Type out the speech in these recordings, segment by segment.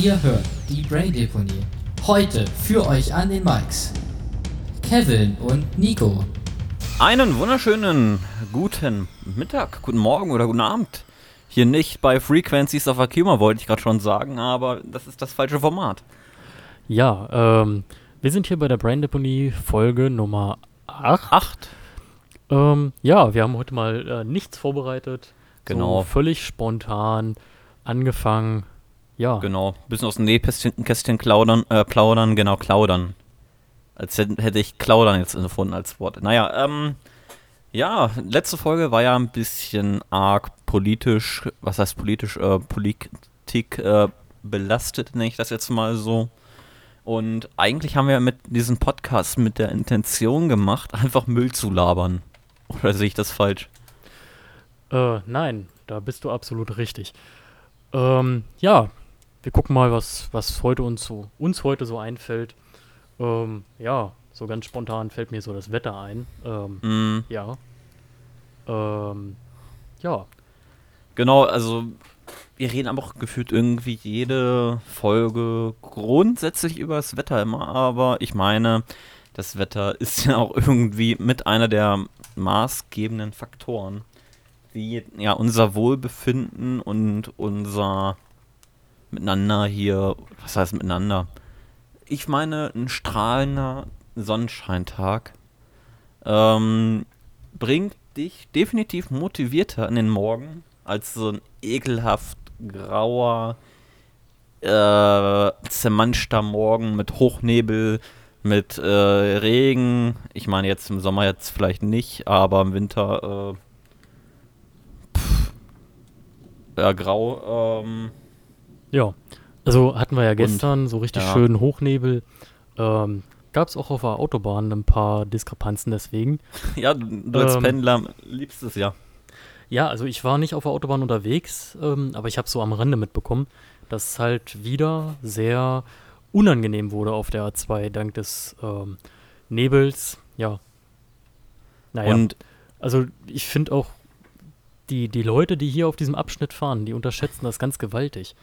Ihr hört die Brain Deponie. Heute für euch an den Mics. Kevin und Nico. Einen wunderschönen guten Mittag, guten Morgen oder guten Abend. Hier nicht bei Frequencies of Akima, wollte ich gerade schon sagen, aber das ist das falsche Format. Ja, ähm, wir sind hier bei der Brain Deponie Folge Nummer 8. Acht. Ähm, ja, wir haben heute mal äh, nichts vorbereitet. Genau. So völlig spontan angefangen. Ja, Genau. Bisschen aus dem Nähkästchen Kästchen klaudern, äh, plaudern, genau, klaudern. Als hätte ich klaudern jetzt erfunden als Wort. Naja, ähm, ja, letzte Folge war ja ein bisschen arg politisch, was heißt politisch, äh, Politik äh, belastet, nenne ich das jetzt mal so. Und eigentlich haben wir mit diesem Podcast mit der Intention gemacht, einfach Müll zu labern. Oder sehe ich das falsch? äh, nein, da bist du absolut richtig. Ähm, ja, wir gucken mal, was, was heute uns so, uns heute so einfällt. Ähm, ja, so ganz spontan fällt mir so das Wetter ein. Ähm, Mm. ja. Ähm, ja, Genau, also wir reden aber auch gefühlt irgendwie jede Folge grundsätzlich über das Wetter immer, aber ich meine, das Wetter ist ja auch irgendwie mit einer der maßgebenden Faktoren, wie ja unser Wohlbefinden und unser Miteinander hier, was heißt miteinander? Ich meine, ein strahlender Sonnenscheintag ähm, bringt dich definitiv motivierter in den Morgen als so ein ekelhaft grauer, äh, zermanschter Morgen mit Hochnebel, mit äh, Regen. Ich meine jetzt im Sommer jetzt vielleicht nicht, aber im Winter äh, pff, ja, grau. Ähm, Ja, also hatten wir ja gestern so richtig ja. schönen Hochnebel. Ähm, Gab es auch auf der Autobahn ein paar Diskrepanzen deswegen. ja, du, du als Ähm. Pendler liebst es ja. Ja, also ich war nicht auf der Autobahn unterwegs, ähm, aber ich habe so am Rande mitbekommen, dass es halt wieder sehr unangenehm wurde auf der A2 dank des ähm, Nebels. Ja. Naja, Und also ich finde auch, die, die Leute, die hier auf diesem Abschnitt fahren, die unterschätzen das ganz gewaltig.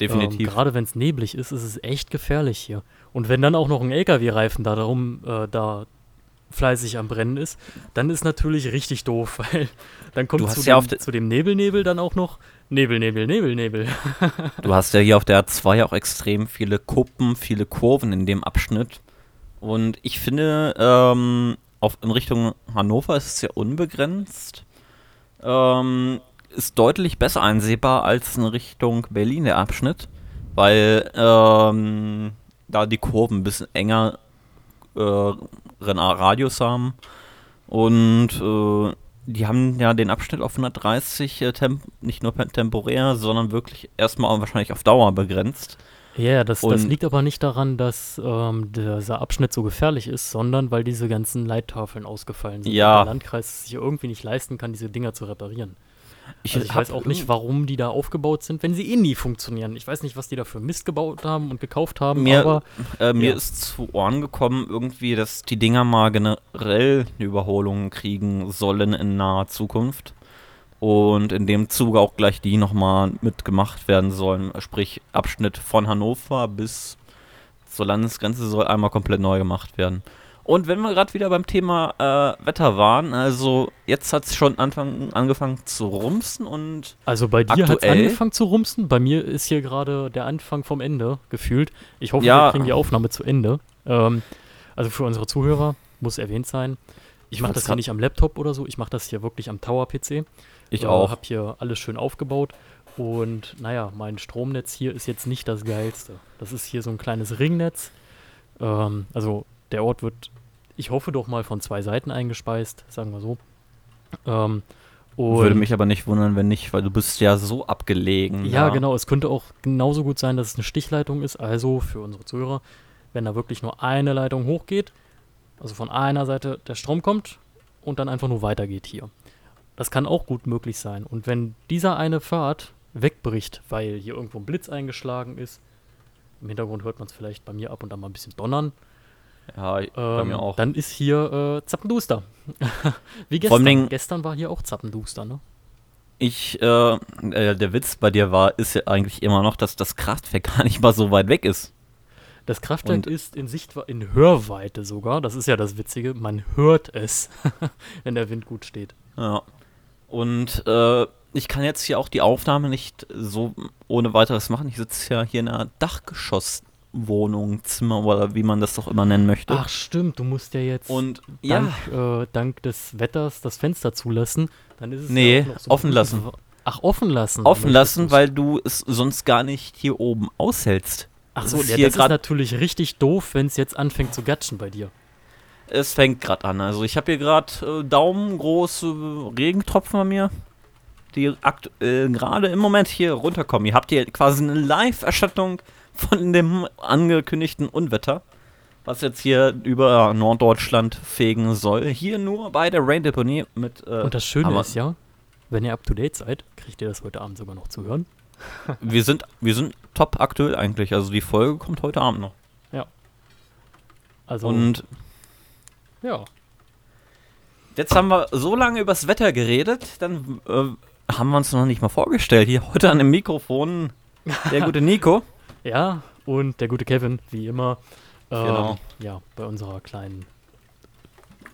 Definitiv. Ähm, Gerade wenn es neblig ist, ist es echt gefährlich hier. Und wenn dann auch noch ein LKW-Reifen da darum äh, da fleißig am Brennen ist, dann ist natürlich richtig doof, weil dann kommt zu, ja dem, de- zu dem Nebelnebel dann auch noch Nebel, Nebel, Nebel, Nebel. Du hast ja hier auf der A2 auch extrem viele Kuppen, viele Kurven in dem Abschnitt. Und ich finde, ähm, auf, in Richtung Hannover ist es ja unbegrenzt. Ähm, ist deutlich besser einsehbar als in Richtung Berlin der Abschnitt, weil ähm, da die Kurven ein bisschen enger äh, Radius haben. Und äh, die haben ja den Abschnitt auf 130 äh, temp nicht nur temporär, sondern wirklich erstmal wahrscheinlich auf Dauer begrenzt. Ja, das, das Und- liegt aber nicht daran, dass ähm, dieser Abschnitt so gefährlich ist, sondern weil diese ganzen Leittafeln ausgefallen sind. Ja. Und der Landkreis sich irgendwie nicht leisten kann, diese Dinger zu reparieren. Ich, Also ich weiß auch nicht, warum die da aufgebaut sind, wenn sie eh nie funktionieren. Ich weiß nicht, was die da für Mist gebaut haben und gekauft haben, Mir- aber Äh, mir Ja. ist zu Ohren gekommen, irgendwie, dass die Dinger mal generell eine Überholung kriegen sollen in naher Zukunft. Und in dem Zuge auch gleich die nochmal mitgemacht werden sollen. Sprich, Abschnitt von Hannover bis zur Landesgrenze soll einmal komplett neu gemacht werden. Und wenn wir gerade wieder beim Thema äh, Wetter waren, also jetzt hat es schon Anfang, angefangen zu rumsen und Also bei dir hat es angefangen zu rumsen, bei mir ist hier gerade der Anfang vom Ende gefühlt. Ich hoffe, Ja. wir kriegen die Aufnahme zu Ende. Ähm, also für unsere Zuhörer muss erwähnt sein. Ich mache das hier nicht am Laptop oder so, ich mache das hier wirklich am Tower-PC. ich äh, auch. Habe hier alles schön aufgebaut. Und naja, mein Stromnetz hier ist jetzt nicht das geilste. Das ist hier so ein kleines Ringnetz. Ähm, also der Ort wird, ich hoffe doch mal von zwei Seiten eingespeist, sagen wir so. Ähm, Würde mich aber nicht wundern, wenn nicht, weil du bist ja so abgelegen. ja, da. genau. Es könnte auch genauso gut sein, dass es eine Stichleitung ist. Also für unsere Zuhörer, wenn da wirklich nur eine Leitung hochgeht, also von einer Seite der Strom kommt und dann einfach nur weitergeht hier. Das kann auch gut möglich sein. Und wenn dieser eine Pfad wegbricht, weil hier irgendwo ein Blitz eingeschlagen ist, im Hintergrund hört man es vielleicht bei mir ab und an mal ein bisschen donnern, Ja, bei ähm, mir auch. dann ist hier äh, Zappenduster. Wie gestern. Dingen- Gestern war hier auch Zappenduster, ne? ich, äh, äh, der Witz bei dir war, ist ja eigentlich immer noch, dass das Kraftwerk gar nicht mal so weit weg ist. Das Kraftwerk Und- ist in Sichtweite, in Hörweite sogar. Das ist ja das Witzige. Man hört es, wenn der Wind gut steht. Ja. Und äh, ich kann jetzt hier auch die Aufnahme nicht so ohne weiteres machen. Ich sitze ja hier in einer Dachgeschosswohnung, Zimmer oder wie man das doch immer nennen möchte. Ach stimmt, du musst ja jetzt Und ja, dank, äh, dank des Wetters das Fenster zulassen. Dann ist es Nee, ja so offen lassen. Ach, offen lassen. offen lassen, weil du es sonst gar nicht hier oben aushältst. Ach das so, ist ja, hier das ist natürlich richtig doof, wenn es jetzt anfängt zu gatschen bei dir. Es fängt gerade an. Also ich habe hier gerade äh, daumengroße Regentropfen bei mir, die aktuell gerade im Moment hier runterkommen. Ihr habt hier quasi eine Live-Erstattung von dem angekündigten Unwetter, was jetzt hier über Norddeutschland fegen soll. Hier nur bei der Rain-Deponie mit... Äh, Und das Schöne aber ist ja, wenn ihr up to date seid, kriegt ihr das heute Abend sogar noch zu hören. Wir sind, wir sind top aktuell eigentlich. Also die Folge kommt heute Abend noch. Also, Und ja. Jetzt haben wir so lange übers Wetter geredet, dann äh, haben wir uns noch nicht mal vorgestellt. Hier heute an dem Mikrofon der gute Nico. Ja, und der gute Kevin, wie immer. Ähm, Genau. Ja, bei unserer kleinen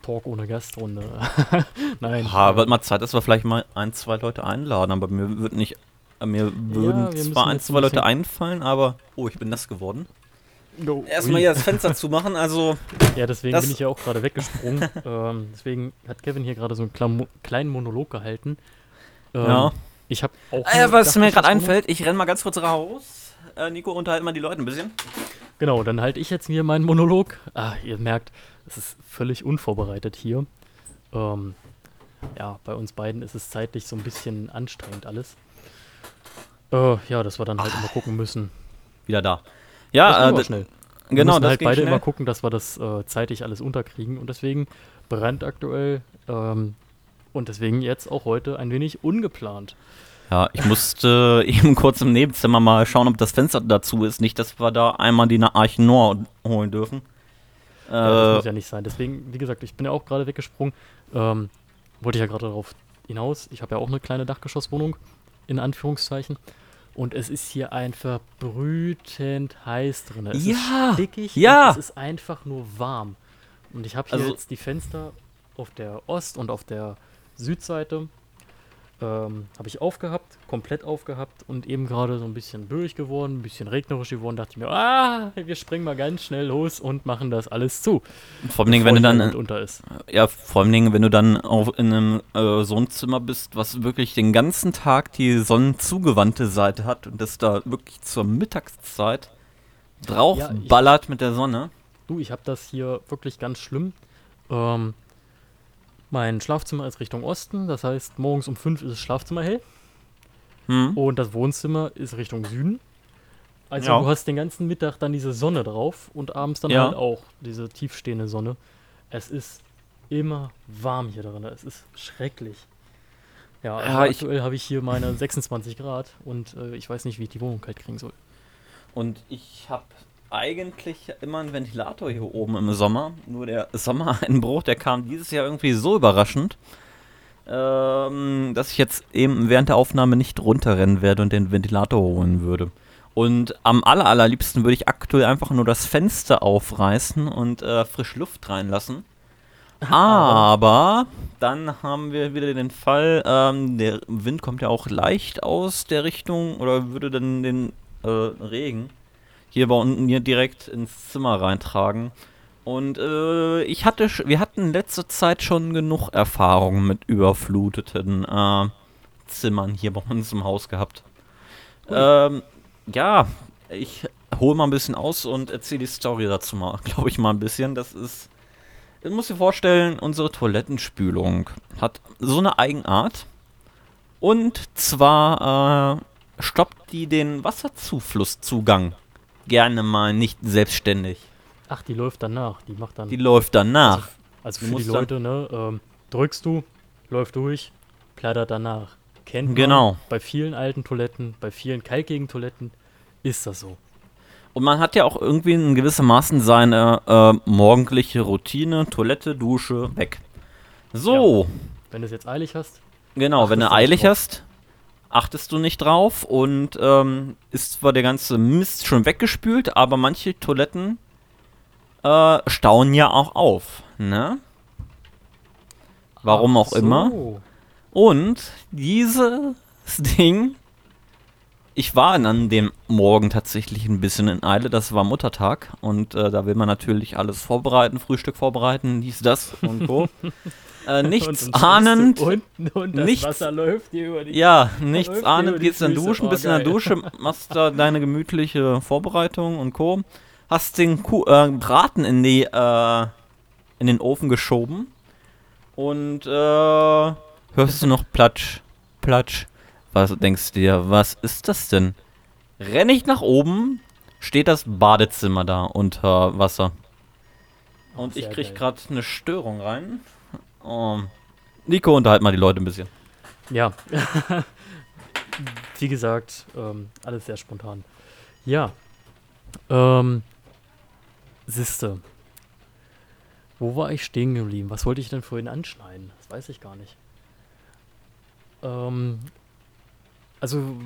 Talk ohne Gastrunde. Nein. Ja, wird mal Zeit, dass wir vielleicht mal ein, zwei Leute einladen, aber mir wird nicht, mir würden müssen zwar ein, jetzt ein zwei Leute einfallen, aber oh, ich bin nass geworden. No, Erstmal hier das Fenster zumachen, also Ja, deswegen bin ich ja auch gerade weggesprungen. ähm, deswegen hat Kevin hier gerade so einen kleinen Monolog gehalten. Ähm, Ja. Ich habe auch. äh, was mir gerade einfällt, ich renn mal ganz kurz raus. Äh, Nico, unterhalt mal die Leute ein bisschen. Genau, dann halte ich jetzt hier meinen Monolog. Ah, ihr merkt, es ist völlig unvorbereitet hier. Ähm, ja, bei uns beiden ist es zeitlich so ein bisschen anstrengend alles. Äh, ja, dass wir dann halt immer gucken müssen. Wieder da. Das Ja, äh, aber d- schnell. Wir genau, müssen das halt beide schnell. immer gucken, dass wir das äh, zeitig alles unterkriegen und deswegen brennt aktuell ähm, und deswegen jetzt auch heute ein wenig ungeplant. Ja, ich musste eben kurz im Nebenzimmer mal schauen, ob das Fenster dazu ist. Nicht, dass wir da einmal die Arche Nord holen dürfen. Ja, das Äh, muss ja nicht sein. Deswegen, wie gesagt, ich bin ja auch gerade weggesprungen. Ähm, wollte ich ja gerade darauf hinaus. Ich habe ja auch eine kleine Dachgeschosswohnung, in Anführungszeichen. Und es ist hier einfach brütend heiß drin. Es Ja, ist stickig ja. und es ist einfach nur warm. Und ich habe hier Also- jetzt die Fenster auf der Ost- und auf der Südseite ähm, habe ich aufgehabt, komplett aufgehabt und eben gerade so ein bisschen böig geworden, ein bisschen regnerisch geworden. Dachte ich mir, ah, wir springen mal ganz schnell los und machen das alles zu. vor allem, wenn du dann, äh, unter ist. ja, vor allem, wenn du dann auf, in einem äh, so ein Zimmer bist, was wirklich den ganzen Tag die sonnenzugewandte Seite hat und das da wirklich zur Mittagszeit drauf Ja, mit der Sonne. Du, ich habe das hier wirklich ganz schlimm. Ähm, mein Schlafzimmer ist Richtung Osten, das heißt, morgens um 5 ist das Schlafzimmer hell Hm? und das Wohnzimmer ist Richtung Süden. Also Ja. du hast den ganzen Mittag dann diese Sonne drauf und abends dann Ja. halt auch diese tiefstehende Sonne. Es ist immer warm hier drin, es ist schrecklich. Ja, also Ja, ich- aktuell habe ich hier meine 26 Grad und äh, ich weiß nicht, wie ich die Wohnung kalt kriegen soll. Und ich habe eigentlich immer einen Ventilator hier oben im Sommer. Nur der Sommereinbruch, der kam dieses Jahr irgendwie so überraschend, ähm, dass ich jetzt eben während der Aufnahme nicht runterrennen werde und den Ventilator holen würde. Und am aller, allerliebsten würde ich aktuell einfach nur das Fenster aufreißen und äh, frische Luft reinlassen. Aber dann haben wir wieder den Fall, ähm, der Wind kommt ja auch leicht aus der Richtung oder würde dann den äh, Regen hier bei unten hier direkt ins Zimmer reintragen. Und äh, ich hatte, wir hatten letzte Zeit schon genug Erfahrungen mit überfluteten äh, Zimmern hier bei uns im Haus gehabt. Ähm, ja, ich hole mal ein bisschen aus und erzähle die Story dazu mal, glaube ich mal ein bisschen. Das ist, du musst dir vorstellen, unsere Toilettenspülung hat so eine Eigenart. Und zwar äh, stoppt die den Wasserzuflusszugang gerne mal nicht selbstständig. Ach, die läuft danach, die macht dann. Die läuft danach. Also Du für die Leute, ne, ähm, drückst du, läuft durch, plattert danach. Kennt man Genau. bei vielen alten Toiletten, bei vielen kalkigen Toiletten ist das so. Und man hat ja auch irgendwie in gewissermaßen seine äh, morgendliche Routine, Toilette, Dusche, weg. So, Wenn du es jetzt eilig hast, genau, wenn du eilig hast, achtest du nicht drauf und ähm, ist zwar der ganze Mist schon weggespült, aber manche Toiletten äh, stauen ja auch auf, ne? Warum auch Ach immer. so. Und dieses Ding, ich war an dem Morgen tatsächlich ein bisschen in Eile, das war Muttertag und äh, da will man natürlich alles vorbereiten, Frühstück vorbereiten, dies, das und so. Äh, nichts ahnend, nichts- ja, nichts ahnend, dann Füße. duschen, Oh, bist in der geil. Dusche, machst da deine gemütliche Vorbereitung und Co. Hast den Kuh, äh, Braten in die, äh, in den Ofen geschoben und äh, hörst du noch Platsch, Platsch. Was denkst du dir, was ist das denn? Renn ich nach oben, steht das Badezimmer da unter Wasser. Und ich krieg geil. gerade eine Störung rein. Oh. Nico, unterhalt mal die Leute ein bisschen. Ja. Wie gesagt, ähm, alles sehr spontan. Ja. Ähm, Siste. Wo war ich stehen geblieben? Was wollte ich denn vorhin anschneiden? Das weiß ich gar nicht. Ähm, also,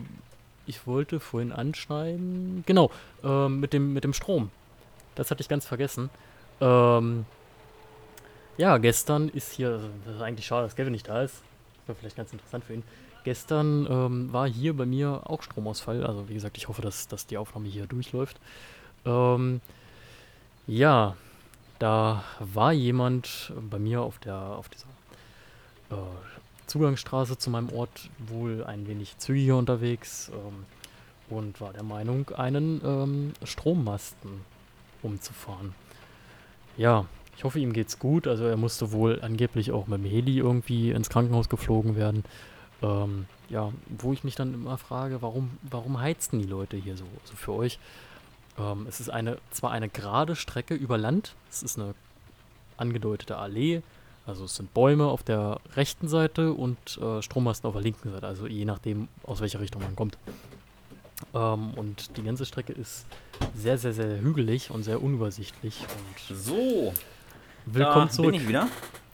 ich wollte vorhin anschneiden. Genau, ähm, mit, dem, mit dem Strom. Das hatte ich ganz vergessen. Ähm, ja, gestern ist hier, das ist eigentlich schade, dass Kevin nicht da ist. Wäre vielleicht ganz interessant für ihn. Gestern ähm, war hier bei mir auch Stromausfall. Also wie gesagt, ich hoffe, dass, dass die Aufnahme hier durchläuft. Ähm, ja, da war jemand bei mir auf der auf dieser äh, Zugangsstraße zu meinem Ort wohl ein wenig zügiger unterwegs ähm, und war der Meinung, einen ähm, Strommasten umzufahren. Ja, ich hoffe, ihm geht's gut. Also er musste wohl angeblich auch mit dem Heli irgendwie ins Krankenhaus geflogen werden. Ähm, ja, wo ich mich dann immer frage, warum, warum heizen die Leute hier so? Also für euch, ähm, es ist eine, zwar eine gerade Strecke über Land, es ist eine angedeutete Allee, also es sind Bäume auf der rechten Seite und äh, Strommasten auf der linken Seite, also je nachdem, aus welcher Richtung man kommt. Ähm, und die ganze Strecke ist sehr, sehr, sehr hügelig und sehr unübersichtlich. Und So, willkommen da zurück. bin ich wieder.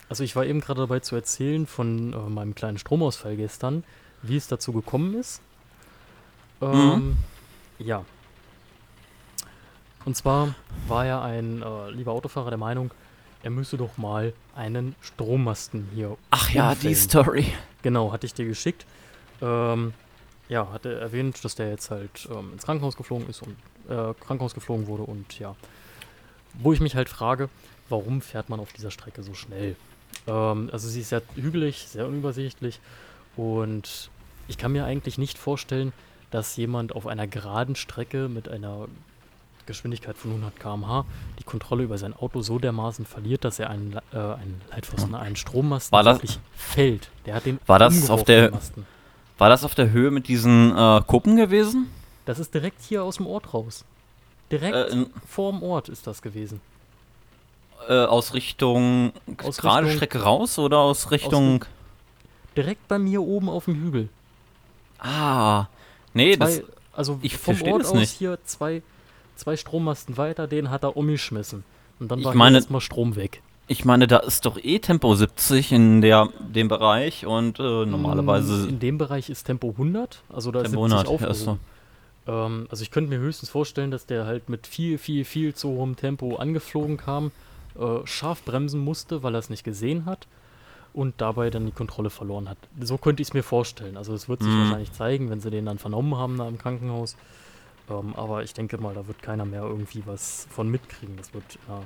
Also ich war eben gerade dabei zu erzählen von äh, meinem kleinen Stromausfall gestern, wie es dazu gekommen ist. Ähm, Ja. Und zwar war ja ein äh, lieber Autofahrer der Meinung, er müsse doch mal einen Strommasten hier. Ach ja, die umfällen. Story. Genau, hatte ich dir geschickt. Ähm, ja, hatte erwähnt, dass der jetzt halt ähm, ins Krankenhaus geflogen ist und äh, Krankenhaus geflogen wurde und ja. Wo ich mich halt frage, warum fährt man auf dieser Strecke so schnell? Ähm, also sie ist sehr hügelig, sehr unübersichtlich und ich kann mir eigentlich nicht vorstellen, dass jemand auf einer geraden Strecke mit einer Geschwindigkeit von 100 km/h die Kontrolle über sein Auto so dermaßen verliert, dass er einen, äh, einen Leitpfosten, einen Strommasten War das- fällt. Der hat den War das auf der-. War das auf der Höhe mit diesen äh, Kuppen gewesen? Das ist direkt hier aus dem Ort raus. Direkt Äh, vorm Ort ist das gewesen. Äh, aus Richtung Aus gerade Richtung- Strecke raus oder aus Richtung. Direkt bei mir oben auf dem Hügel. ah. Nee, das. Zwei, also ich vom Ort das aus nicht. hier zwei, zwei Strommasten weiter, den hat er umgeschmissen. Und dann Ich war meine- erstmal Strom weg. Ich meine, da ist doch eh Tempo 70 in der, dem Bereich und äh, normalerweise Mm, In dem Bereich ist Tempo 100. Also da ist Tempo 70 100. Ja, ist so. Ähm, also ich könnte mir höchstens vorstellen, dass der halt mit viel, viel, viel zu hohem Tempo angeflogen kam, äh, scharf bremsen musste, weil er es nicht gesehen hat und dabei dann die Kontrolle verloren hat. So könnte ich es mir vorstellen. Also es wird sich Mhm. wahrscheinlich zeigen, wenn sie den dann vernommen haben da im Krankenhaus. Ähm, aber ich denke mal, da wird keiner mehr irgendwie was von mitkriegen. Das wird ja,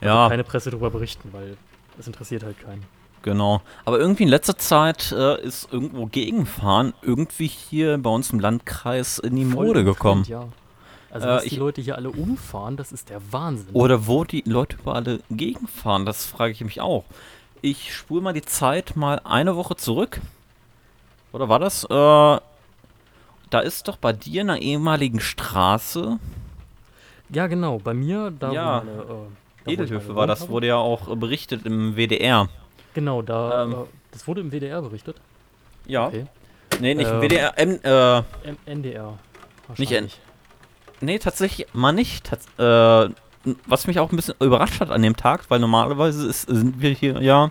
da Ja, wird keine Presse darüber berichten, weil es interessiert halt keinen. genau. Aber irgendwie in letzter Zeit äh, ist irgendwo Gegenfahren irgendwie hier bei uns im Landkreis in die Voll Mode gekommen. Trend, ja. Also, Äh, dass die ich- Leute hier alle umfahren, das ist der Wahnsinn. Oder wo die Leute überall gegenfahren, das frage ich mich auch. Ich spule mal die Zeit mal eine Woche zurück. Oder war das? Äh, da ist doch bei dir in einer ehemaligen Straße, Ja, genau. Bei mir, da Ja. wo meine, äh, da, Edelhöfe war das, habe. wurde ja auch äh, berichtet im WDR. Genau, da. Ähm. äh, das wurde im WDR berichtet. Ja. Okay. Nee, nicht im Ähm. WDR, ähm, äh, M NDR. Nicht N-. nee, tatsächlich mal nicht. Tats äh, was mich auch ein bisschen überrascht hat an dem Tag, weil normalerweise ist, sind wir hier ja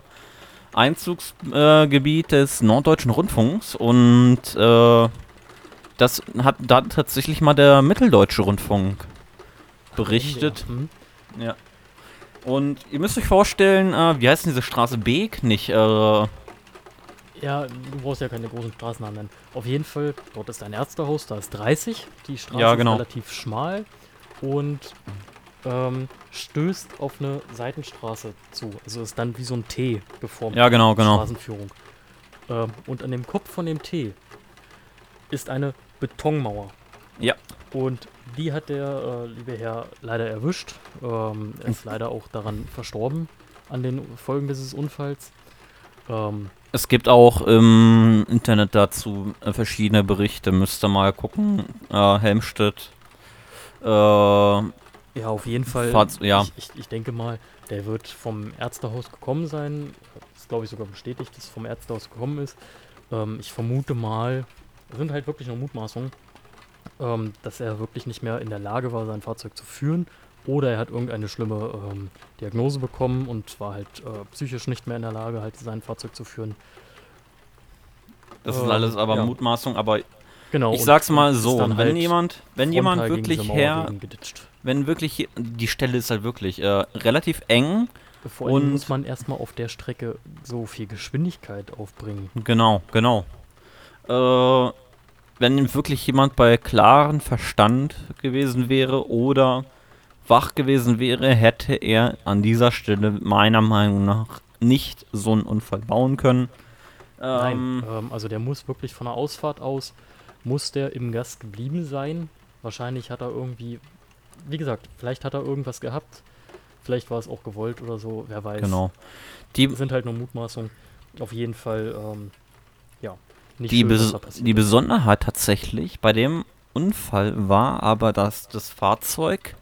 Einzugsgebiet des Norddeutschen Rundfunks und äh, das hat da tatsächlich mal der Mitteldeutsche Rundfunk berichtet. Hm? Ja. Und ihr müsst euch vorstellen, äh, wie heißt denn diese Straße? Beek? Nicht, äh, Ja, du brauchst ja keine großen Straßennamen nennen. Auf jeden Fall, dort ist ein Ärztehaus, da ist 30. Die Straße Ja, genau. ist relativ schmal und ähm, stößt auf eine Seitenstraße zu. Also ist dann wie so ein T geformt. Ja, genau, genau. Straßenführung. Ähm, und an dem Kopf von dem T ist eine Betonmauer. Ja. Und die hat der äh, liebe Herr leider erwischt. Ähm, er ist leider auch daran verstorben, an den Folgen dieses Unfalls. Ähm, Es gibt auch im Internet dazu äh, verschiedene Berichte. Müsst ihr mal gucken. Äh, Helmstedt. Äh, ja, auf jeden Fall. Fahrz- ja. Ich, ich, ich denke mal, der wird vom Ärztehaus gekommen sein. Das glaube ich sogar bestätigt, dass es vom Ärztehaus gekommen ist. Ähm, ich vermute mal, sind halt wirklich nur Mutmaßungen, ähm, dass er wirklich nicht mehr in der Lage war, sein Fahrzeug zu führen. Oder er hat irgendeine schlimme ähm, Diagnose bekommen und war halt äh, psychisch nicht mehr in der Lage, halt sein Fahrzeug zu führen. das ist Ähm, alles aber ja. Mutmaßung, aber Genau. ich sag's mal so, wenn halt jemand, wenn jemand wirklich her, wenn wirklich, hier- die Stelle ist halt wirklich äh, relativ eng, Vor allem und- muss man erstmal auf der Strecke so viel Geschwindigkeit aufbringen. Genau, genau. Äh, wenn wirklich jemand bei klarem Verstand gewesen wäre oder wach gewesen wäre, hätte er an dieser Stelle meiner Meinung nach nicht so einen Unfall bauen können. Ähm, Nein, ähm, also der muss wirklich von der Ausfahrt aus, muss der im Gast geblieben sein. Wahrscheinlich hat er irgendwie, wie gesagt, vielleicht hat er irgendwas gehabt. Vielleicht war es auch gewollt oder so, wer weiß. Genau. Die, Sind halt nur Mutmaßungen. Auf jeden Fall, ähm, ja, nicht die, schön, was Bes die. Besonderheit tatsächlich bei dem Unfall war aber, dass das Fahrzeug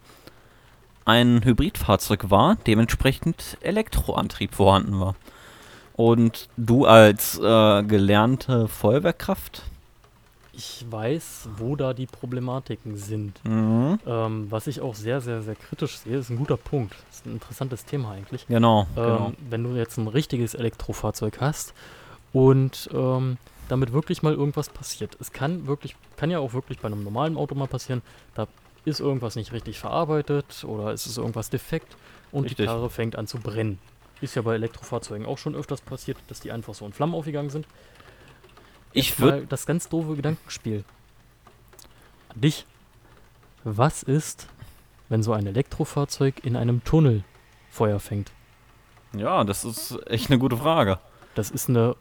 ein Hybridfahrzeug war, dementsprechend Elektroantrieb vorhanden war. Und du als äh, gelernte Feuerwehrkraft, Ich weiß, wo da die Problematiken sind. mhm. Ähm, was ich auch sehr, sehr, sehr kritisch sehe, ist ein guter Punkt. ist ein interessantes Thema eigentlich. genau, Ähm, genau. Wenn du jetzt ein richtiges Elektrofahrzeug hast und ähm, damit wirklich mal irgendwas passiert. Es kann wirklich, kann ja auch wirklich bei einem normalen Auto mal passieren, da ist irgendwas nicht richtig verarbeitet oder ist es irgendwas defekt und Richtig. die Karre fängt an zu brennen. Ist ja bei Elektrofahrzeugen auch schon öfters passiert, dass die einfach so in Flammen aufgegangen sind. Ich würde, das ganz doofe Gedankenspiel. An dich. Was ist, wenn so ein Elektrofahrzeug in einem Tunnel Feuer fängt? ja, das ist echt eine gute Frage. Das ist eine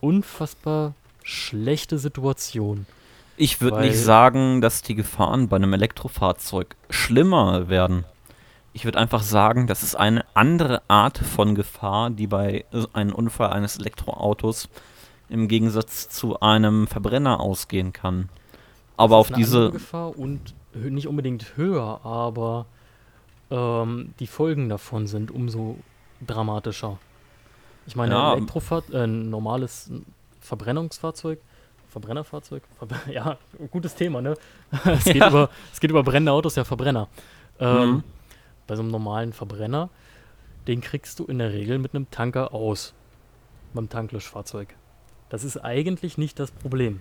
unfassbar schlechte Situation. Ich würde nicht sagen, dass die Gefahren bei einem Elektrofahrzeug schlimmer werden. Ich würde einfach sagen, das ist eine andere Art von Gefahr, die bei einem Unfall eines Elektroautos im Gegensatz zu einem Verbrenner ausgehen kann. Aber auf diese, Gefahr und nicht unbedingt höher, aber ähm, die Folgen davon sind umso dramatischer. Ich meine, Ja. ein äh, ein normales Verbrennungsfahrzeug, Verbrennerfahrzeug, Verbr ja, gutes Thema, ne? es, geht Ja. über, es geht über brennende Autos, ja Verbrenner. Ähm, Mhm. Bei so einem normalen Verbrenner, den kriegst du in der Regel mit einem Tanker aus. Beim Tanklöschfahrzeug. Das ist eigentlich nicht das Problem.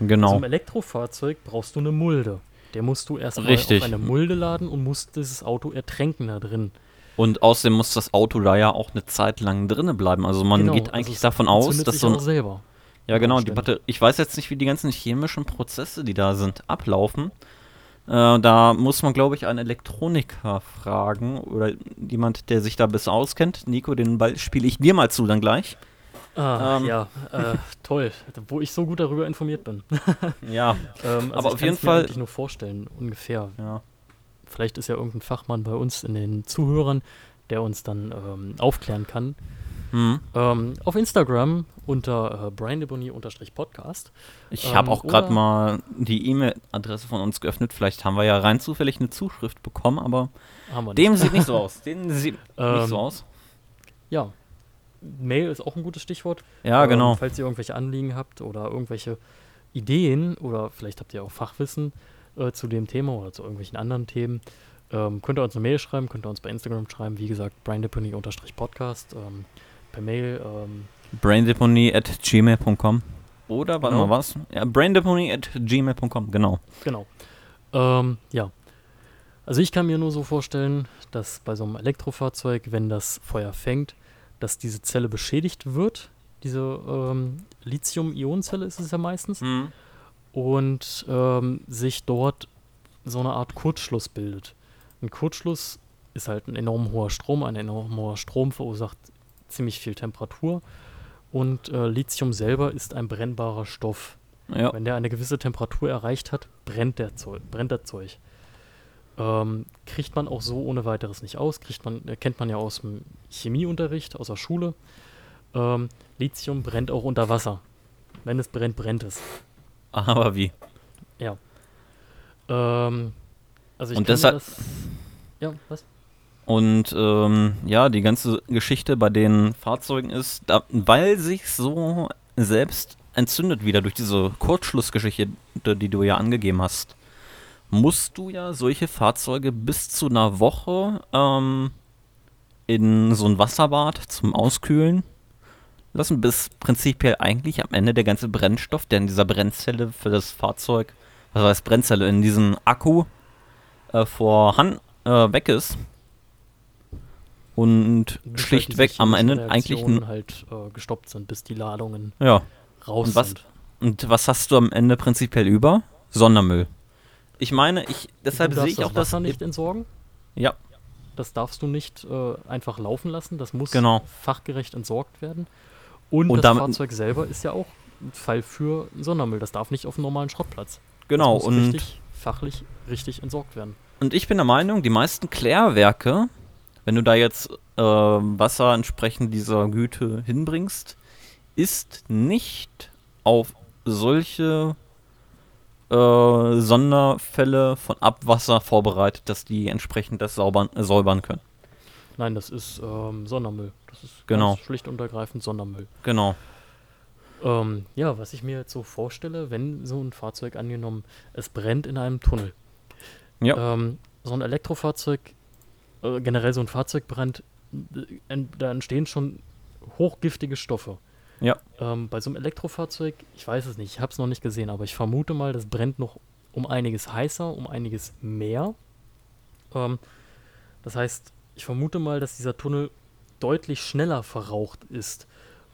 Genau, einem Elektrofahrzeug brauchst du eine Mulde. Der musst du erstmal auf eine Mulde laden und musst dieses Auto ertränken da drin. und außerdem muss das Auto da ja auch eine Zeit lang drinnen bleiben. Also man Genau, geht also eigentlich es davon aus, dass so ein. Ja, genau, die Umständen. Batterie. Ich weiß jetzt nicht, wie die ganzen chemischen Prozesse, die da sind, ablaufen. Äh, da muss man, glaube ich, einen Elektroniker fragen oder jemand, der sich da besser auskennt. Nico, den Ball spiele ich dir mal zu dann gleich. Ah, Ähm. ja, äh, toll, wo ich so gut darüber informiert bin. Ja, Ähm, also Aber ich auf jeden Fall- eigentlich nur vorstellen, ungefähr. ja. Vielleicht ist ja irgendein Fachmann bei uns in den Zuhörern, der uns dann ähm, aufklären kann. Hm. Ähm, auf Instagram unter äh, briandebony-podcast. Ich Ähm, habe auch gerade mal die E-Mail-Adresse von uns geöffnet. Vielleicht haben wir ja rein zufällig eine Zuschrift bekommen, aber nicht. dem sieht nicht so aus. Dem sieht nicht Ähm, so aus. Ja. Mail ist auch ein gutes Stichwort. Ja, Ähm, genau. Falls ihr irgendwelche Anliegen habt oder irgendwelche Ideen oder vielleicht habt ihr auch Fachwissen äh, zu dem Thema oder zu irgendwelchen anderen Themen, ähm, könnt ihr uns eine Mail schreiben, könnt ihr uns bei Instagram schreiben. Wie gesagt, brindepony-podcast. Ähm, per Mail. Ähm, Braindeponie at gmail.com. Oder, warte Genau. mal, was? Ja, braindeponie at gmail.com, genau. Genau. Ähm, ja. Also ich kann mir nur so vorstellen, dass bei so einem Elektrofahrzeug, wenn das Feuer fängt, dass diese Zelle beschädigt wird. Diese ähm, Lithium-Ionen-Zelle ist es ja meistens. Und ähm, sich dort so eine Art Kurzschluss bildet. Ein Kurzschluss ist halt ein enorm hoher Strom. Ein enorm hoher Strom verursacht ziemlich viel Temperatur. Und äh, Lithium selber ist ein brennbarer Stoff. Ja. Wenn der eine gewisse Temperatur erreicht hat, brennt, der Zeug, brennt das Zeug. Ähm, kriegt man auch so ohne weiteres nicht aus. Kriegt man, äh, kennt man ja aus dem Chemieunterricht, aus der Schule. Ähm, Lithium brennt auch unter Wasser. Wenn es brennt, brennt es. Aber wie? Ähm, also ich Und deshalb- das. Ja, was? Und ähm, ja, die ganze Geschichte bei den Fahrzeugen ist, da, weil sich so selbst entzündet wieder durch diese Kurzschlussgeschichte, die du ja angegeben hast, musst du ja solche Fahrzeuge bis zu einer Woche ähm, in so ein Wasserbad zum Auskühlen lassen, bis prinzipiell eigentlich am Ende der ganze Brennstoff, der in dieser Brennzelle für das Fahrzeug, was heißt Brennzelle, in diesem Akku äh, vorhanden äh, weg ist. Und halt schlichtweg diese am Ende eigentlich halt äh, gestoppt sind, bis die Ladungen ja. raus Und was- sind. Und was hast du am Ende prinzipiell über? Sondermüll. Ich meine, ich deshalb sehe ich das auch das Wasser nicht entsorgen. Ja, Das darfst du nicht äh, einfach laufen lassen. Das muss Genau. fachgerecht entsorgt werden. Und, Und das Fahrzeug selber ist ja auch ein Fall für Sondermüll. Das darf nicht auf einen normalen Schrottplatz. genau. Das muss Und richtig, fachlich richtig entsorgt werden. Und ich bin der Meinung, die meisten Klärwerke, wenn du da jetzt äh, Wasser entsprechend dieser Güte hinbringst, ist nicht auf solche äh, Sonderfälle von Abwasser vorbereitet, dass die entsprechend das saubern, äh, säubern können. Nein, das ist ähm, Sondermüll. Das ist Genau. schlicht und ergreifend Sondermüll. Genau. Ähm, ja, was ich mir jetzt so vorstelle, wenn so ein Fahrzeug angenommen, es brennt in einem Tunnel. Ja. Ähm, so ein Elektrofahrzeug, äh, generell so ein Fahrzeugbrand, äh, en- da entstehen schon hochgiftige Stoffe. Ja. Ähm, bei so einem Elektrofahrzeug, ich weiß es nicht, ich habe es noch nicht gesehen, aber ich vermute mal, das brennt noch um einiges heißer, um einiges mehr. Ähm, das heißt, ich vermute mal, dass dieser Tunnel deutlich schneller verraucht ist.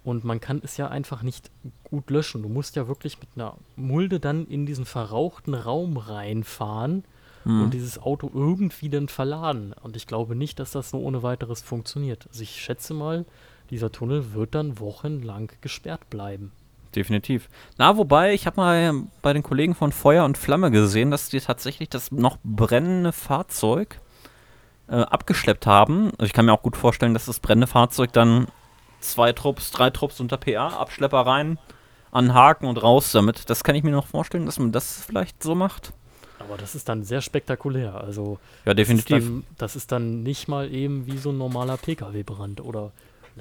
Und man kann es ja einfach nicht gut löschen. Du musst ja wirklich mit einer Mulde dann in diesen verrauchten Raum reinfahren Hm. und dieses Auto irgendwie dann verladen. Und ich glaube nicht, dass das so ohne weiteres funktioniert. Also ich schätze mal, dieser Tunnel wird dann wochenlang gesperrt bleiben. Definitiv. Na, wobei, ich habe mal bei den Kollegen von Feuer und Flamme gesehen, dass die tatsächlich das noch brennende Fahrzeug äh, abgeschleppt haben. Also ich kann mir auch gut vorstellen, dass das brennende Fahrzeug dann zwei Trupps, drei Trupps unter PA, Abschlepper rein, anhaken und raus damit. Das kann ich mir noch vorstellen, dass man das vielleicht so macht. Aber das ist dann sehr spektakulär. Also Ja, das ist, definitiv. dann, das ist dann nicht mal eben wie so ein normaler Pkw-Brand oder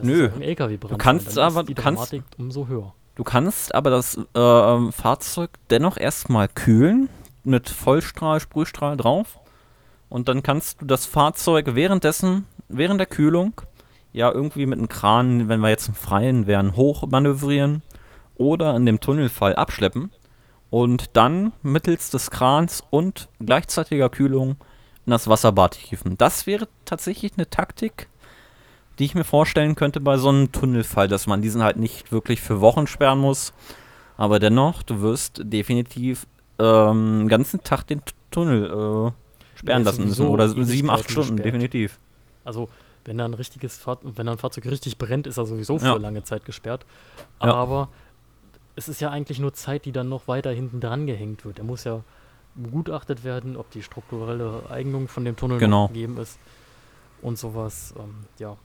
Nö. ein Lkw-Brand. Du kannst aber- du kannst- umso höher. Du kannst aber das ähm, Fahrzeug dennoch erstmal kühlen mit Vollstrahl, Sprühstrahl drauf. Und dann kannst du das Fahrzeug währenddessen, während der Kühlung, ja irgendwie mit einem Kran, wenn wir jetzt im Freien wären, hoch manövrieren oder in dem Tunnelfall abschleppen und dann mittels des Krans und gleichzeitiger Kühlung in das Wasserbad hieven. Das wäre tatsächlich eine Taktik, die ich mir vorstellen könnte bei so einem Tunnelfall, dass man diesen halt nicht wirklich für Wochen sperren muss. Aber dennoch, du wirst definitiv ähm, den ganzen Tag den Tunnel äh, sperren lassen müssen. Oder sieben, acht Stunden, gesperrt. definitiv. Also, wenn da ein richtiges Fahr wenn da ein Fahrzeug richtig brennt, ist er sowieso für Ja. lange Zeit gesperrt. Ja. Es ist ja eigentlich nur Zeit, die dann noch weiter hinten dran gehängt wird. Er muss ja begutachtet werden, ob die strukturelle Eignung von dem Tunnel Genau. gegeben ist und sowas. Ähm, ja,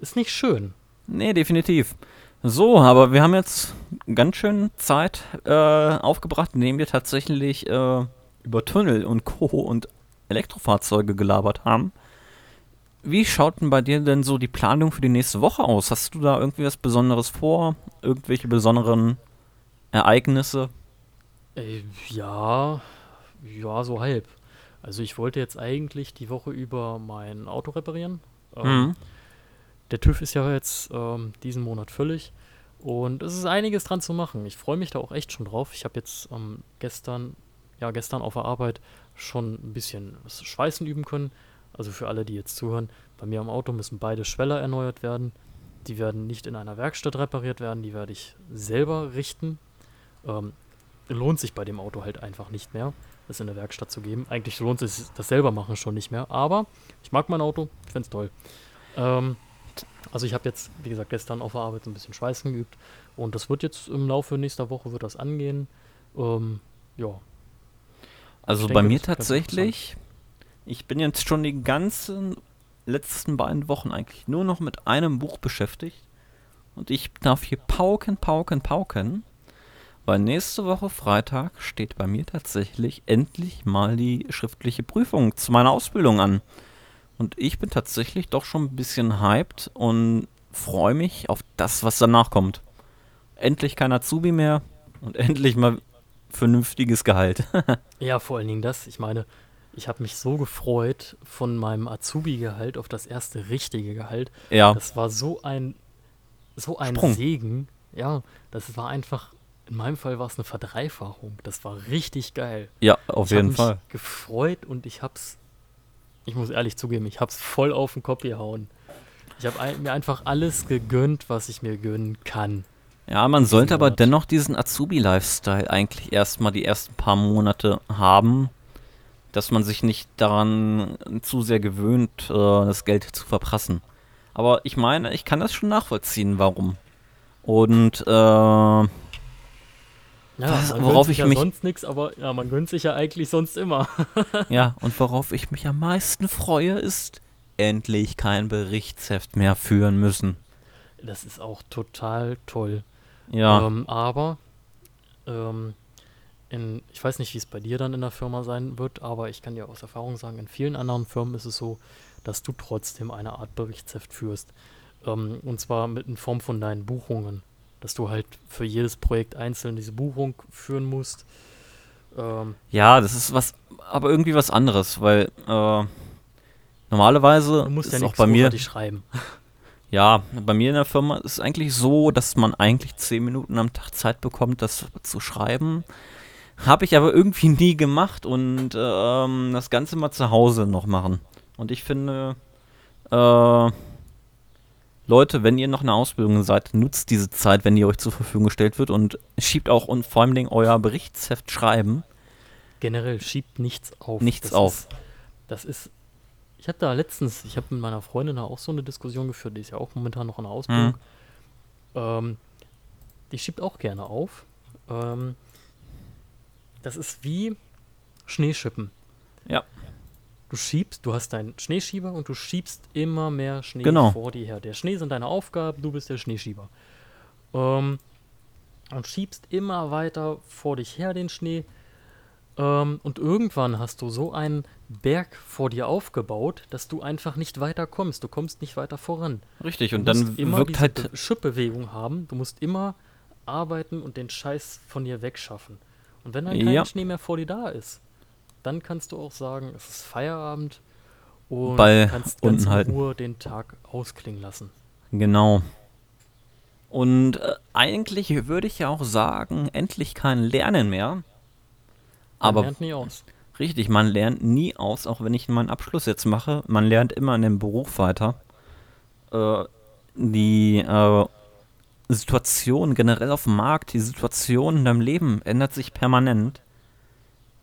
ist nicht schön. Nee, definitiv. So, aber wir haben jetzt ganz schön Zeit äh, aufgebracht, indem wir tatsächlich äh, über Tunnel und Co. und Elektrofahrzeuge gelabert haben. Wie schaut denn bei dir denn so die Planung für die nächste Woche aus? Hast du da irgendwie was Besonderes vor? Irgendwelche besonderen Ereignisse? Äh, ja, ja, so halb. Also ich wollte jetzt eigentlich die Woche über mein Auto reparieren. Ähm, Mhm. der TÜV ist ja jetzt ähm, diesen Monat füllig und es ist einiges dran zu machen. Ich freue mich da auch echt schon drauf. Ich habe jetzt ähm, gestern, ja, gestern auf der Arbeit schon ein bisschen Schweißen üben können. Also für alle, die jetzt zuhören, bei mir am Auto müssen beide Schweller erneuert werden. Die werden nicht in einer Werkstatt repariert werden, die werde ich selber richten. Ähm, lohnt sich bei dem Auto halt einfach nicht mehr, das in der Werkstatt zu geben. Eigentlich lohnt sich das selber machen schon nicht mehr, aber ich mag mein Auto, ich finde es toll. Ähm, also ich habe jetzt, wie gesagt, gestern auf der Arbeit ein bisschen Schweißen geübt und das wird jetzt im Laufe nächster Woche wird das angehen. Ähm, ja. Also Ich bei denke, mir tatsächlich, ich bin jetzt schon die ganzen letzten beiden Wochen eigentlich nur noch mit einem Buch beschäftigt. Und ich darf hier pauken, pauken, pauken. Weil nächste Woche Freitag steht bei mir tatsächlich endlich mal die schriftliche Prüfung zu meiner Ausbildung an. Und ich bin tatsächlich doch schon ein bisschen hyped und freue mich auf das, was danach kommt. Endlich kein Azubi mehr und endlich mal vernünftiges Gehalt. Ja, vor allen Dingen das. Ich meine, ich habe mich so gefreut von meinem Azubi-Gehalt auf das erste richtige Gehalt. ja. Das war so ein, so ein Sprung. Segen. Ja, das war einfach, in meinem Fall war es eine Verdreifachung. Das war richtig geil. Ja, auf ich jeden mich Fall. gefreut und ich hab's, ich muss ehrlich zugeben, ich hab's voll auf den Kopf gehauen. Ich habe ein, mir einfach alles gegönnt, was ich mir gönnen kann. Ja, man sollte aber dennoch diesen Azubi-Lifestyle eigentlich erstmal die ersten paar Monate haben, dass man sich nicht daran zu sehr gewöhnt, äh, das Geld zu verprassen. Aber ich meine, ich kann das schon nachvollziehen, warum. Und äh, Ja, Was- worauf ich ja mich- sonst nichts, aber ja, man gönnt sich ja eigentlich sonst immer. ja, und worauf ich mich am meisten freue, ist endlich kein Berichtsheft mehr führen müssen. Das ist auch total toll. Ja, Ähm, aber ähm, in, ich weiß nicht, wie es bei dir dann in der Firma sein wird, aber ich kann dir aus Erfahrung sagen, in vielen anderen Firmen ist es so, dass du trotzdem eine Art Berichtsheft führst. Ähm, und zwar mit in Form von deinen Buchungen. Dass du halt für jedes Projekt einzeln diese Buchung führen musst. Ähm, ja, das ist was, aber irgendwie was anderes, weil äh, normalerweise du musst ist ja auch bei mir schreiben. Ja, bei mir in der Firma ist es eigentlich so, dass man eigentlich zehn Minuten am Tag Zeit bekommt, das zu schreiben. Habe ich aber irgendwie nie gemacht und ähm, das Ganze mal zu Hause noch machen. Und ich finde, äh, Leute, wenn ihr noch in der Ausbildung seid, nutzt diese Zeit, wenn die euch zur Verfügung gestellt wird und schiebt auch und vor allem euer Berichtsheft schreiben. Generell schiebt nichts auf. Nichts das auf. Ist, das ist. Ich hatte da letztens, ich habe mit meiner Freundin da auch so eine Diskussion geführt, die ist ja auch momentan noch in der Ausbildung. Ähm, die schiebt auch gerne auf. Ähm, das ist wie Schneeschippen. Ja. Du schiebst, du hast deinen Schneeschieber und du schiebst immer mehr Schnee Genau. vor dir her. Der Schnee sind deine Aufgaben, du bist der Schneeschieber. Ähm, und schiebst immer weiter vor dich her den Schnee. Ähm, und irgendwann hast du so einen Berg vor dir aufgebaut, dass du einfach nicht weiter kommst. Du kommst nicht weiter voran. Richtig, Du und dann musst immer wirkt diese halt. Be- Schubbewegung haben. Du musst immer arbeiten und den Scheiß von dir wegschaffen. Und wenn dann kein Ja. Schnee mehr vor dir da ist, dann kannst du auch sagen, es ist Feierabend und Ball kannst ganz unten in halten. Ruhe den Tag ausklingen lassen. Genau. Und äh, eigentlich würde ich ja auch sagen, endlich kein Lernen mehr. Man Aber lernt nie aus. richtig, man lernt nie aus, auch wenn ich meinen Abschluss jetzt mache. Man lernt immer in dem Beruf weiter. Äh, die äh, Situation generell auf dem Markt, die Situation in deinem Leben ändert sich permanent.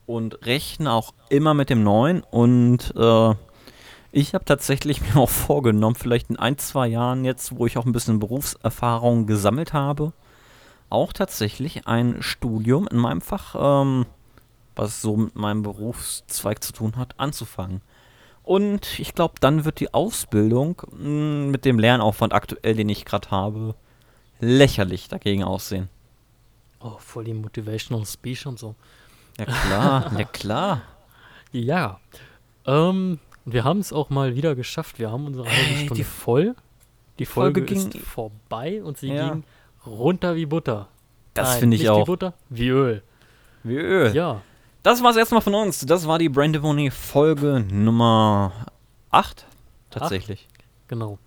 Und rechne auch immer mit dem Neuen. Und äh, ich habe tatsächlich mir auch vorgenommen, vielleicht in ein, zwei Jahren jetzt, wo ich auch ein bisschen Berufserfahrung gesammelt habe, auch tatsächlich ein Studium in meinem Fach, ähm, was so mit meinem Berufszweig zu tun hat, anzufangen. Und ich glaube, dann wird die Ausbildung mh, mit dem Lernaufwand aktuell, den ich gerade habe, lächerlich dagegen aussehen. Oh, voll die Motivational Speech und so. Ja klar, ja klar. Ja. Ähm, wir haben es auch mal wieder geschafft. Wir haben unsere halbe Ey, Stunde die voll. Die Folge, Folge ist ging- vorbei und sie Ja. ging runter wie Butter. Das finde ich nicht auch. Wie Butter, wie Öl. Wie Öl. Ja. Das war's erstmal von uns. Das war die Brandivoni Folge Nummer 8. Tatsächlich. Genau.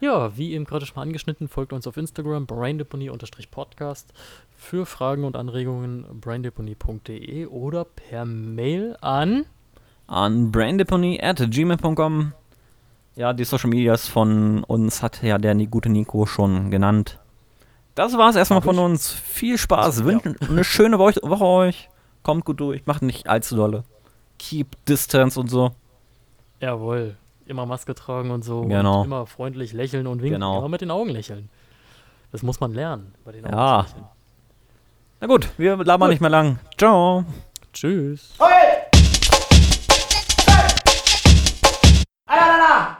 Ja, wie eben gerade schon mal angeschnitten, folgt uns auf Instagram braindeponie-podcast für Fragen und Anregungen braindeponie.de oder per Mail an An braindeponie.gmail.com. Ja, die Social Medias von uns hat ja der gute Nico schon genannt. Das war's erstmal von uns. Viel Spaß. Ja. Wünschen eine schöne Wo Woche euch. Kommt gut durch. Macht nicht allzu dolle. Keep Distance und so. Jawohl, immer Maske tragen und so. Genau. Und immer freundlich lächeln und winken. Genau. Immer mit den Augen lächeln. Das muss man lernen bei den Augen. Ja. Na gut, wir labern gut. nicht mehr lang. Ciao. Tschüss. Hey! Hey! Hey!